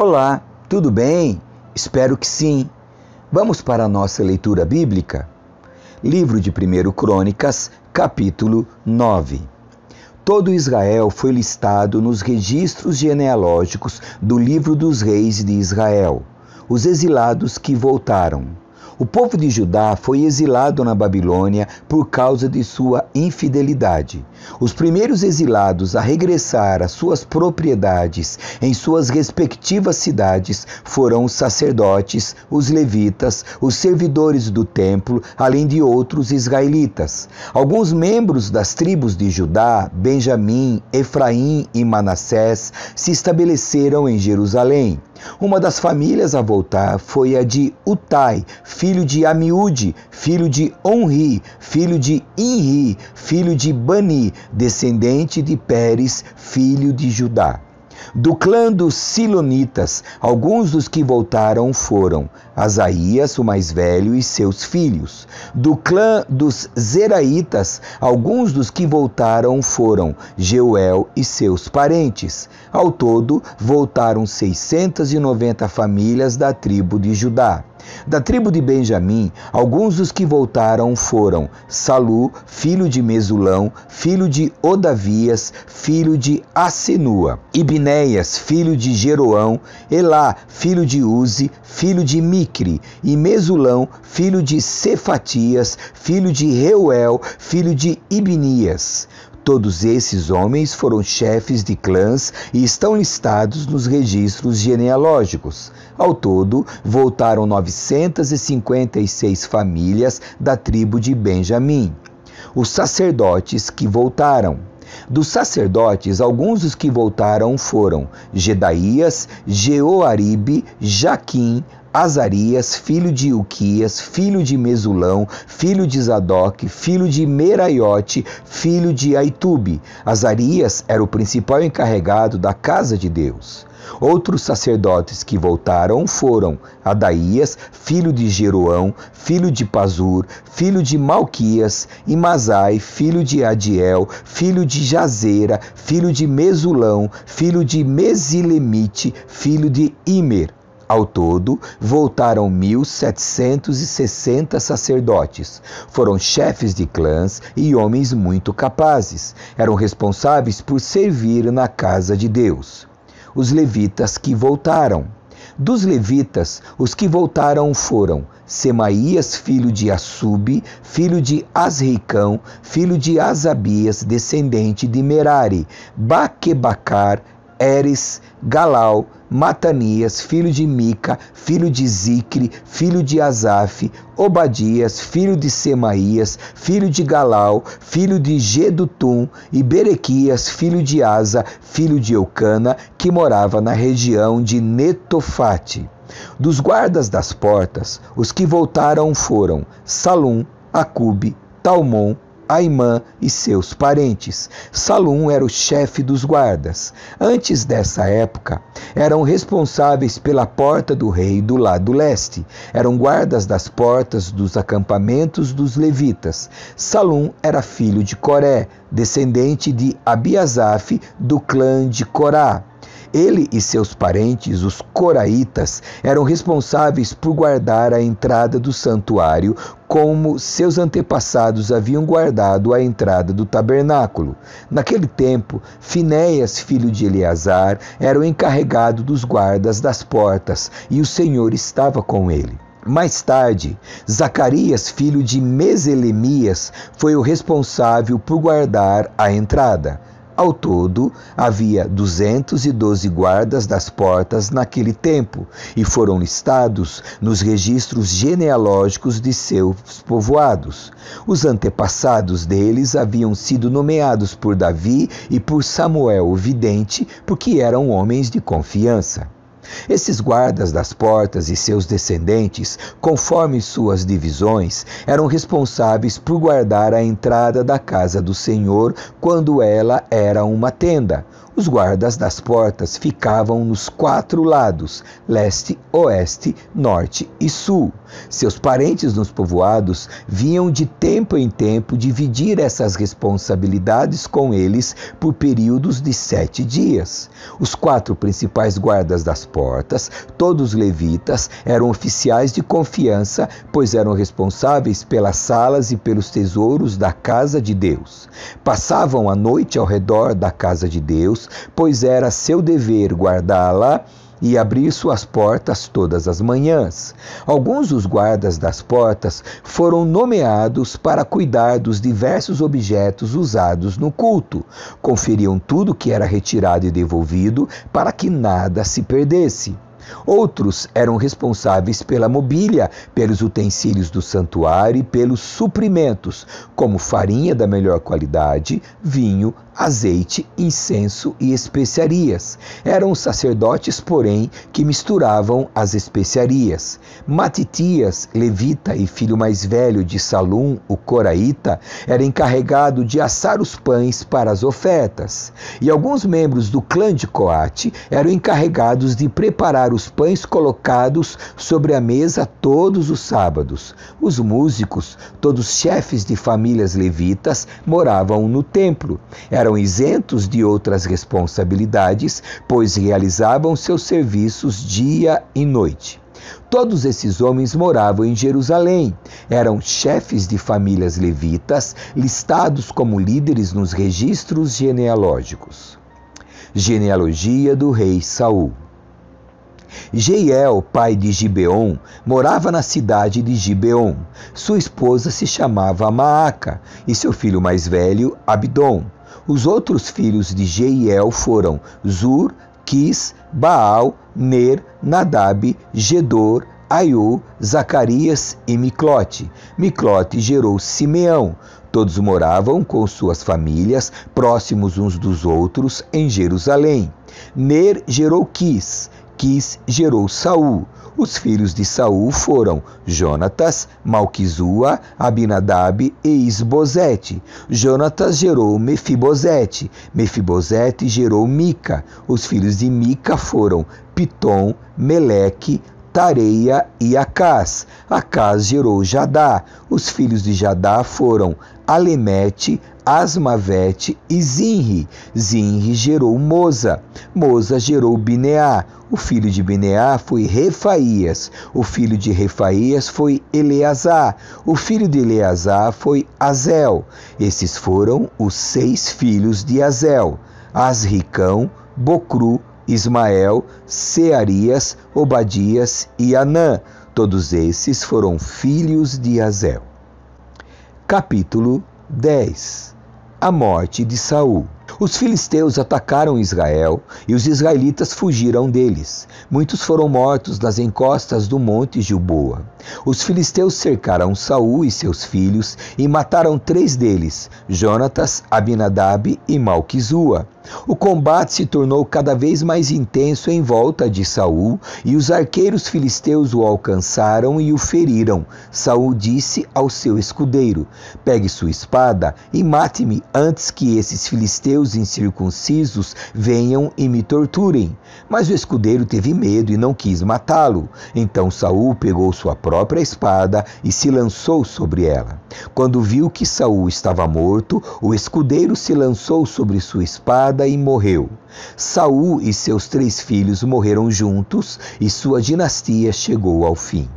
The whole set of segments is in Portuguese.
Olá, tudo bem? Espero que sim. Vamos para a nossa leitura bíblica? Livro de 1 Crônicas, capítulo 9. Todo Israel foi listado nos registros genealógicos do livro dos reis de Israel, os exilados que voltaram. O povo de Judá foi exilado na Babilônia por causa de sua infidelidade. Os primeiros exilados a regressar às suas propriedades em suas respectivas cidades foram os sacerdotes, os levitas, os servidores do templo, além de outros israelitas. Alguns membros das tribos de Judá, Benjamim, Efraim e Manassés se estabeleceram em Jerusalém. Uma das famílias a voltar foi a de Utai, filho de Amiúde, filho de Onri, filho de Inri, filho de Bani, descendente de Pérez, filho de Judá. Do clã dos Silonitas, alguns dos que voltaram foram Asaías, o mais velho, e seus filhos. Do clã dos Zeraitas, alguns dos que voltaram foram Jeuel e seus parentes. Ao todo, voltaram 690 famílias da tribo de Judá. Da tribo de Benjamim, alguns dos que voltaram foram Salu, filho de Mesulão, filho de Odavias, filho de Asenua, Ibnéias, filho de Jeroão, Elá, filho de Uzi, filho de E Mesulão, filho de Cefatias, filho de Reuel, filho de Ibnias. Todos esses homens foram chefes de clãs e estão listados nos registros genealógicos. Ao todo, voltaram 956 famílias da tribo de Benjamim. Os sacerdotes que voltaram. Dos sacerdotes, alguns dos que voltaram foram Gedaías, Jeoaribe, Jaquim, Azarias, filho de Uquias, filho de Mesulão, filho de Zadok, filho de Meraiote, filho de Aitube. Azarias era o principal encarregado da casa de Deus. Outros sacerdotes que voltaram foram Adaías, filho de Jeroão, filho de Pazur, filho de Malquias, e Mazai, filho de Adiel, filho de Jazeira, filho de Mesulão, filho de Mesilemite, filho de Imer. Ao todo, voltaram 1.760 sacerdotes. Foram chefes de clãs e homens muito capazes. Eram responsáveis por servir na casa de Deus. Os levitas que voltaram. Dos levitas, os que voltaram foram Semaías, filho de Assub, filho de Asricão, filho de Asabias, descendente de Merari, Baquebacar, Eres, Galal, Matanias, filho de Mica, filho de Zicre, filho de Asaf, Obadias, filho de Semaías, filho de Galal, filho de Gedutum, e Berequias, filho de Asa, filho de Eucana, que morava na região de Netofate. Dos guardas das portas, os que voltaram foram Salum, Acube, Talmon, Aimã e seus parentes. Salum era o chefe dos guardas. Antes dessa época, eram responsáveis pela porta do rei do lado leste. Eram guardas das portas dos acampamentos dos levitas. Salum era filho de Coré, descendente de Abiasaf do clã de Corá. Ele e seus parentes, os coraitas, eram responsáveis por guardar a entrada do santuário, como seus antepassados haviam guardado a entrada do tabernáculo. Naquele tempo, Finéias, filho de Eleazar, era o encarregado dos guardas das portas, e o Senhor estava com ele. Mais tarde, Zacarias, filho de Meselemias, foi o responsável por guardar a entrada. Ao todo, havia 212 guardas das portas naquele tempo e foram listados nos registros genealógicos de seus povoados. Os antepassados deles haviam sido nomeados por Davi e por Samuel o vidente, porque eram homens de confiança. Esses guardas das portas e seus descendentes, conforme suas divisões, eram responsáveis por guardar a entrada da casa do Senhor quando ela era uma tenda. Os guardas das portas ficavam nos quatro lados, leste, oeste, norte e sul. Seus parentes nos povoados vinham de tempo em tempo dividir essas responsabilidades com eles por períodos de sete dias. Os quatro principais guardas das portas, todos levitas, eram oficiais de confiança, pois eram responsáveis pelas salas e pelos tesouros da casa de Deus. Passavam a noite ao redor da casa de Deus, pois era seu dever guardá-la e abrir suas portas todas as manhãs. Alguns dos guardas das portas foram nomeados para cuidar dos diversos objetos usados no culto. Conferiam tudo que era retirado e devolvido para que nada se perdesse. Outros eram responsáveis pela mobília, pelos utensílios do santuário e pelos suprimentos, como farinha da melhor qualidade, vinho, azeite, incenso e especiarias. Eram sacerdotes, porém, que misturavam as especiarias. Matitias, levita e filho mais velho de Salum, o coraíta, era encarregado de assar os pães para as ofertas. E alguns membros do clã de Coate eram encarregados de preparar os pães colocados sobre a mesa todos os sábados. Os músicos, todos chefes de famílias levitas, moravam no templo. Eram eram isentos de outras responsabilidades, pois realizavam seus serviços dia e noite. Todos esses homens moravam em Jerusalém. Eram chefes de famílias levitas, listados como líderes nos registros genealógicos. Genealogia do rei Saul. Jeiel, pai de Gibeon, morava na cidade de Gibeon. Sua esposa se chamava Maaca e seu filho mais velho, Abdon. Os outros filhos de Jeiel foram Zur, Quis, Baal, Ner, Nadab, Gedor, Aiu, Zacarias e Miclote. Miclote gerou Simeão. Todos moravam com suas famílias, próximos uns dos outros, em Jerusalém. Ner gerou Quis. Quis gerou Saul. Os filhos de Saul foram Jonatas, Malquizua, Abinadab e Isbosete. Jonatas gerou Mefibosete. Mefibosete gerou Mica. Os filhos de Mica foram Pitom, Meleque, Tareia e Acás. Acás gerou Jadá. Os filhos de Jadá foram Alemete, Asmavete e Zinri. Zinri gerou Moza. Moza gerou Bineá. O filho de Bineá foi Refaías. O filho de Refaías foi Eleazar. O filho de Eleazar foi Azel. Esses foram os seis filhos de Azel: Asricão, Bocru, Ismael, Searias, Obadias e Anã. Todos esses foram filhos de Azel. Capítulo 10 A morte de Saul. Os filisteus atacaram Israel e os israelitas fugiram deles. Muitos foram mortos nas encostas do monte Gilboa. Os filisteus cercaram Saul e seus filhos e mataram três deles: Jonatas, Abinadab e Malquizua. O combate se tornou cada vez mais intenso em volta de Saul, e os arqueiros filisteus o alcançaram e o feriram. Saul disse ao seu escudeiro: Pegue sua espada e mate-me antes que esses filisteus incircuncisos venham e me torturem. Mas o escudeiro teve medo e não quis matá-lo. Então Saul pegou sua própria espada e se lançou sobre ela. Quando viu que Saul estava morto, o escudeiro se lançou sobre sua espada e morreu. Saul e seus três filhos morreram juntos e sua dinastia chegou ao fim.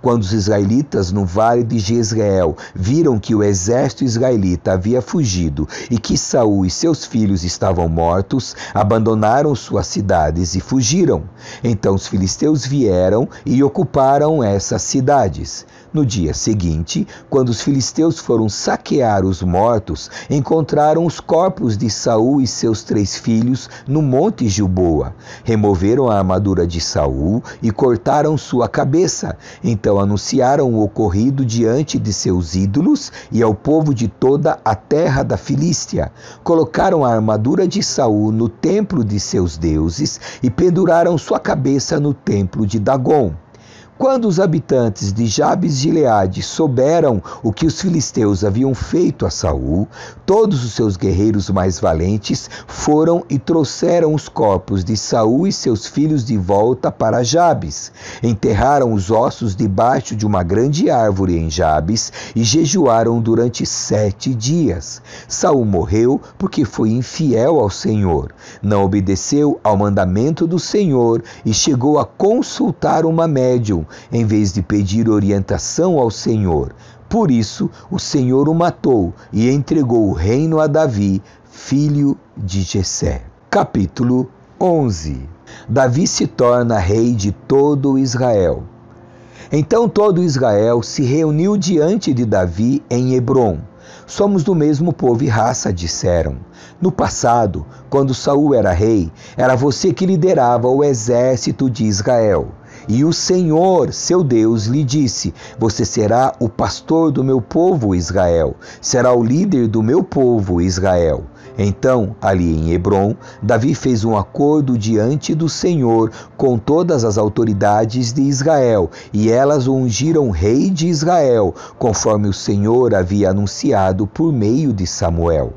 Quando os israelitas no vale de Jezreel viram que o exército israelita havia fugido e que Saul e seus filhos estavam mortos, abandonaram suas cidades e fugiram. Então os filisteus vieram e ocuparam essas cidades. No dia seguinte, quando os filisteus foram saquear os mortos, encontraram os corpos de Saul e seus três filhos no monte Gilboa. Removeram a armadura de Saul e cortaram sua cabeça. Então anunciaram o ocorrido diante de seus ídolos e ao povo de toda a terra da Filístia. Colocaram a armadura de Saul no templo de seus deuses e penduraram sua cabeça no templo de Dagon. Quando os habitantes de Jabes de Gileade souberam o que os filisteus haviam feito a Saul, todos os seus guerreiros mais valentes foram e trouxeram os corpos de Saul e seus filhos de volta para Jabes. Enterraram os ossos debaixo de uma grande árvore em Jabes e jejuaram durante sete dias. Saul morreu porque foi infiel ao Senhor, não obedeceu ao mandamento do Senhor e chegou a consultar uma médium em vez de pedir orientação ao Senhor. Por isso, o Senhor o matou e entregou o reino a Davi, filho de Jessé. Capítulo 11. Davi se torna rei de todo Israel. Então todo Israel se reuniu diante de Davi em Hebron. Somos do mesmo povo e raça, disseram. No passado, quando Saul era rei, era você que liderava o exército de Israel. E o Senhor, seu Deus, lhe disse: Você será o pastor do meu povo Israel, será o líder do meu povo Israel. Então, ali em Hebron, Davi fez um acordo diante do Senhor com todas as autoridades de Israel, e elas o ungiram rei de Israel, conforme o Senhor havia anunciado por meio de Samuel.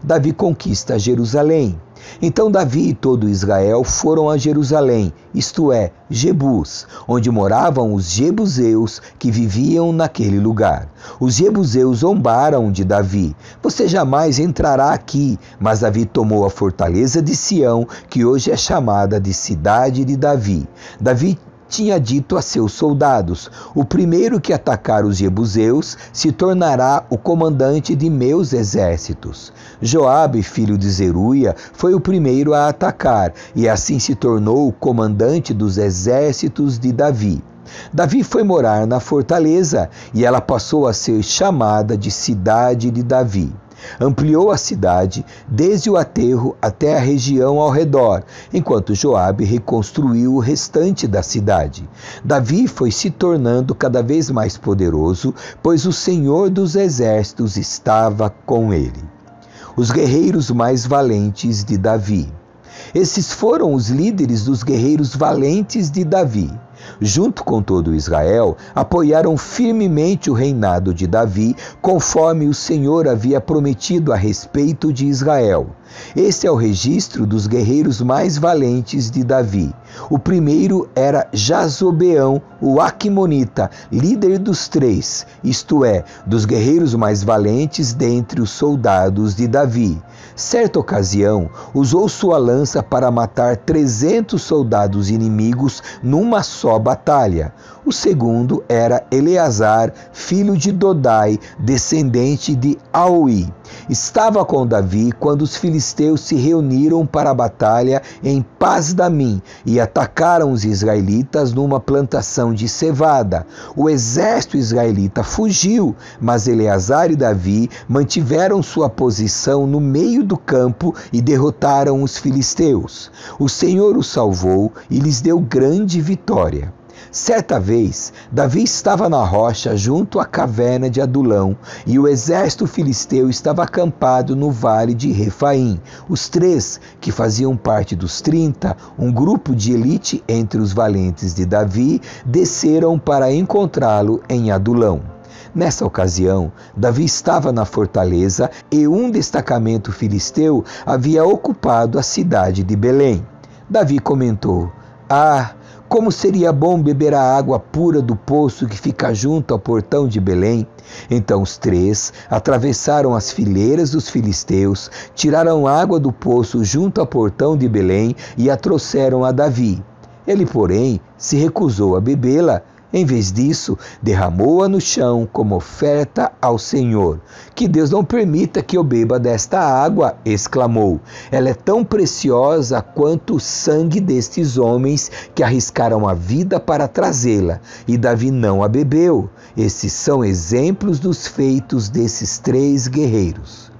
Davi conquista Jerusalém. Então Davi e todo Israel foram a Jerusalém, isto é, Jebus, onde moravam os jebuseus que viviam naquele lugar. Os jebuseus zombaram de Davi: Você jamais entrará aqui. Mas Davi tomou a fortaleza de Sião, que hoje é chamada de cidade de Davi. Davi tinha dito a seus soldados: O primeiro que atacar os jebuseus se tornará o comandante de meus exércitos. Joabe, filho de Zeruia, foi o primeiro a atacar e assim se tornou o comandante dos exércitos de Davi. Davi foi morar na fortaleza e ela passou a ser chamada de cidade de Davi. Ampliou a cidade desde o aterro até a região ao redor, enquanto Joabe reconstruiu o restante da cidade. Davi foi se tornando cada vez mais poderoso, pois o Senhor dos exércitos estava com ele. Os guerreiros mais valentes de Davi. Esses foram os líderes dos guerreiros valentes de Davi junto com todo Israel, apoiaram firmemente o reinado de Davi, conforme o Senhor havia prometido a respeito de Israel. Este é o registro dos guerreiros mais valentes de Davi. O primeiro era Jazobeão, o Aquimonita, líder dos três, isto é, dos guerreiros mais valentes dentre os soldados de Davi. Certa ocasião, usou sua lança para matar trezentos soldados inimigos numa só batalha. O segundo era Eleazar, filho de Dodai, descendente de Aui. Estava com Davi quando os filisteus se reuniram para a batalha em Paz-Damim e atacaram os israelitas numa plantação de cevada. O exército israelita fugiu, mas Eleazar e Davi mantiveram sua posição no meio do campo e derrotaram os filisteus. O Senhor os salvou e lhes deu grande vitória. Certa vez, Davi estava na rocha junto à caverna de Adulão e o exército filisteu estava acampado no vale de Refaim. Os três, que faziam parte dos trinta, um grupo de elite entre os valentes de Davi, desceram para encontrá-lo em Adulão. Nessa ocasião, Davi estava na fortaleza e um destacamento filisteu havia ocupado a cidade de Belém. Davi comentou: Ah, como seria bom beber a água pura do poço que fica junto ao portão de Belém? Então os três atravessaram as fileiras dos filisteus, tiraram água do poço junto ao portão de Belém e a trouxeram a Davi. Ele, porém, se recusou a bebê-la em vez disso, derramou-a no chão como oferta ao Senhor. Que Deus não permita que eu beba desta água, exclamou. Ela é tão preciosa quanto o sangue destes homens que arriscaram a vida para trazê-la. E Davi não a bebeu. Esses são exemplos dos feitos desses três guerreiros.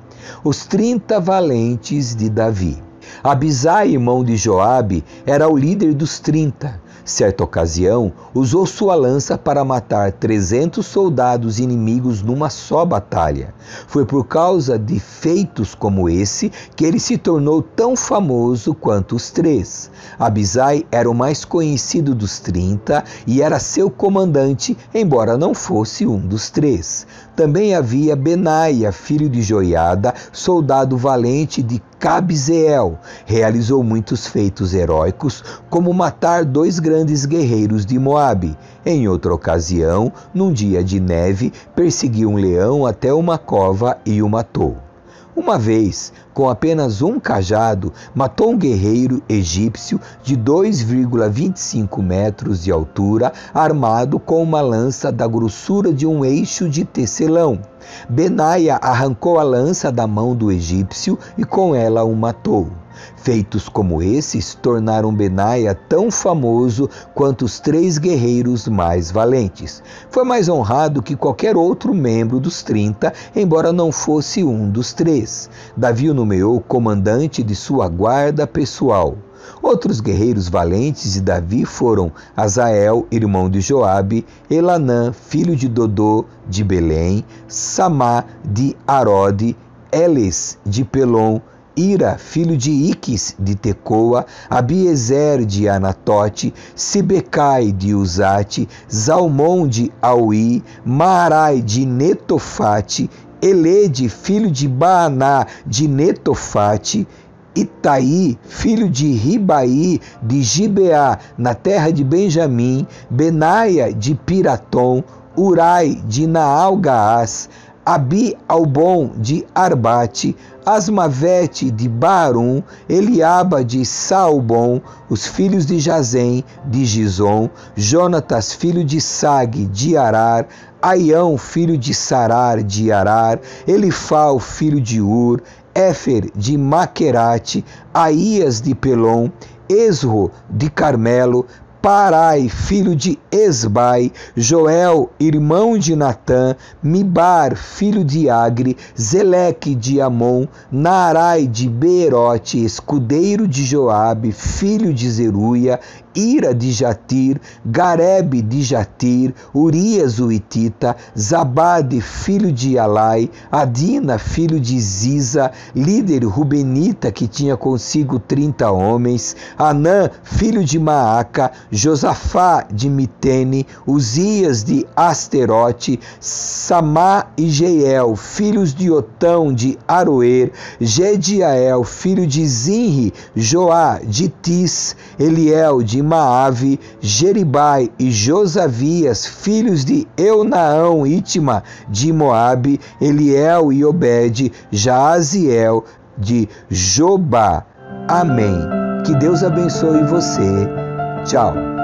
Os trinta valentes de Davi. Abisai, irmão de Joabe, era o líder dos trinta. Certa ocasião, usou sua lança para matar trezentos soldados inimigos numa só batalha. Foi por causa de feitos como esse que ele se tornou tão famoso quanto os três. Abisai era o mais conhecido dos trinta e era seu comandante, embora não fosse um dos três. Também havia Benaia, filho de Joiada, soldado valente de Cabzeel. Realizou muitos feitos heróicos, como matar dois grandes guerreiros de Moabe. Em outra ocasião, num dia de neve, perseguiu um leão até uma cova e o matou. Uma vez, com apenas um cajado, matou um guerreiro egípcio de 2,25 metros de altura, armado com uma lança da grossura de um eixo de tecelão. Benaia arrancou a lança da mão do egípcio e com ela o matou. Feitos como esses tornaram Benaia tão famoso quanto os três guerreiros mais valentes. Foi mais honrado que qualquer outro membro dos trinta, embora não fosse um dos três. Davi o nomeou comandante de sua guarda pessoal. Outros guerreiros valentes de Davi foram Azael, irmão de Joabe, Elanã, filho de Dodô de Belém, Samá de Arode, Eles de Pelon, Ira, filho de Iques de Tecoa, Abiezer de Anatote, Sibecai de Uzate, Zalmon de Auí, Marai de Netofate, Elede, filho de Baaná de Netofate, Itaí, filho de Ribaí, de Gibeá, na terra de Benjamim, Benaia de Piratom, Urai de Naalgaás, Abi Albon de Arbate, Asmavete de Barum, Eliaba de Salbon, os filhos de Jazem de Gizom, Jonatas, filho de Sag de Arar, Aião, filho de Sarar de Arar, Elifal, filho de Ur, Éfer de Maquerate, Aías de Pelom, Esro de Carmelo, Parai, filho de Esbai, Joel, irmão de Natã, Mibar, filho de Agre, Zeleque de Amon, Narai de Beerote, escudeiro de Joabe, filho de Zeruia, Ira de Jatir, Garebe de Jatir, Urias o Itita, Zabade, filho de Alai, Adina, filho de Ziza, líder Rubenita, que tinha consigo trinta homens, Anã, filho de Maaca, Josafá de Mitene, Uzias de Asterote, Samá e Jeiel, filhos de Otão de Aroer, Gediael, filho de Zinri, Joá de Tis, Eliel de Maave, Jeribai e Josavias, filhos de Eunaão Itima de Moabe, Eliel e Obed, Jaaziel de Jobá. Amém. Que Deus abençoe você. Tchau.